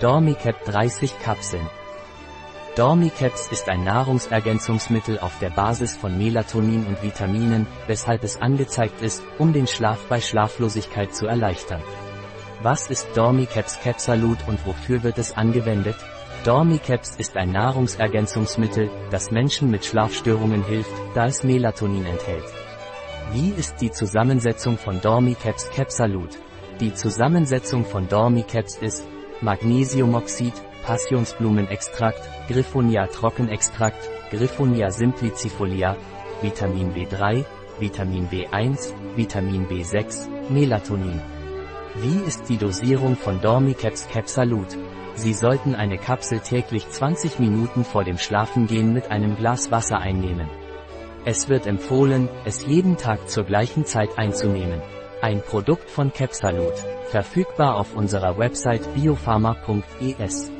Dormicap 30 Kapseln. Dormicaps ist ein Nahrungsergänzungsmittel auf der Basis von Melatonin und Vitaminen, weshalb es angezeigt ist, um den Schlaf bei Schlaflosigkeit zu erleichtern. Was ist Dormicaps Capsalut und wofür wird es angewendet? Dormicaps ist ein Nahrungsergänzungsmittel, das Menschen mit Schlafstörungen hilft, da es Melatonin enthält. Wie ist die Zusammensetzung von Dormicaps Capsalut? Die Zusammensetzung von Dormicaps ist Magnesiumoxid, Passionsblumenextrakt, Griffonia Trockenextrakt, Griffonia simplicifolia, Vitamin B3, Vitamin B1, Vitamin B6, Melatonin. Wie ist die Dosierung von Dormicaps Capsalut? Sie sollten eine Kapsel täglich 20 Minuten vor dem Schlafengehen mit einem Glas Wasser einnehmen. Es wird empfohlen, es jeden Tag zur gleichen Zeit einzunehmen. Ein Produkt von Capsalut, verfügbar auf unserer Website biopharma.es.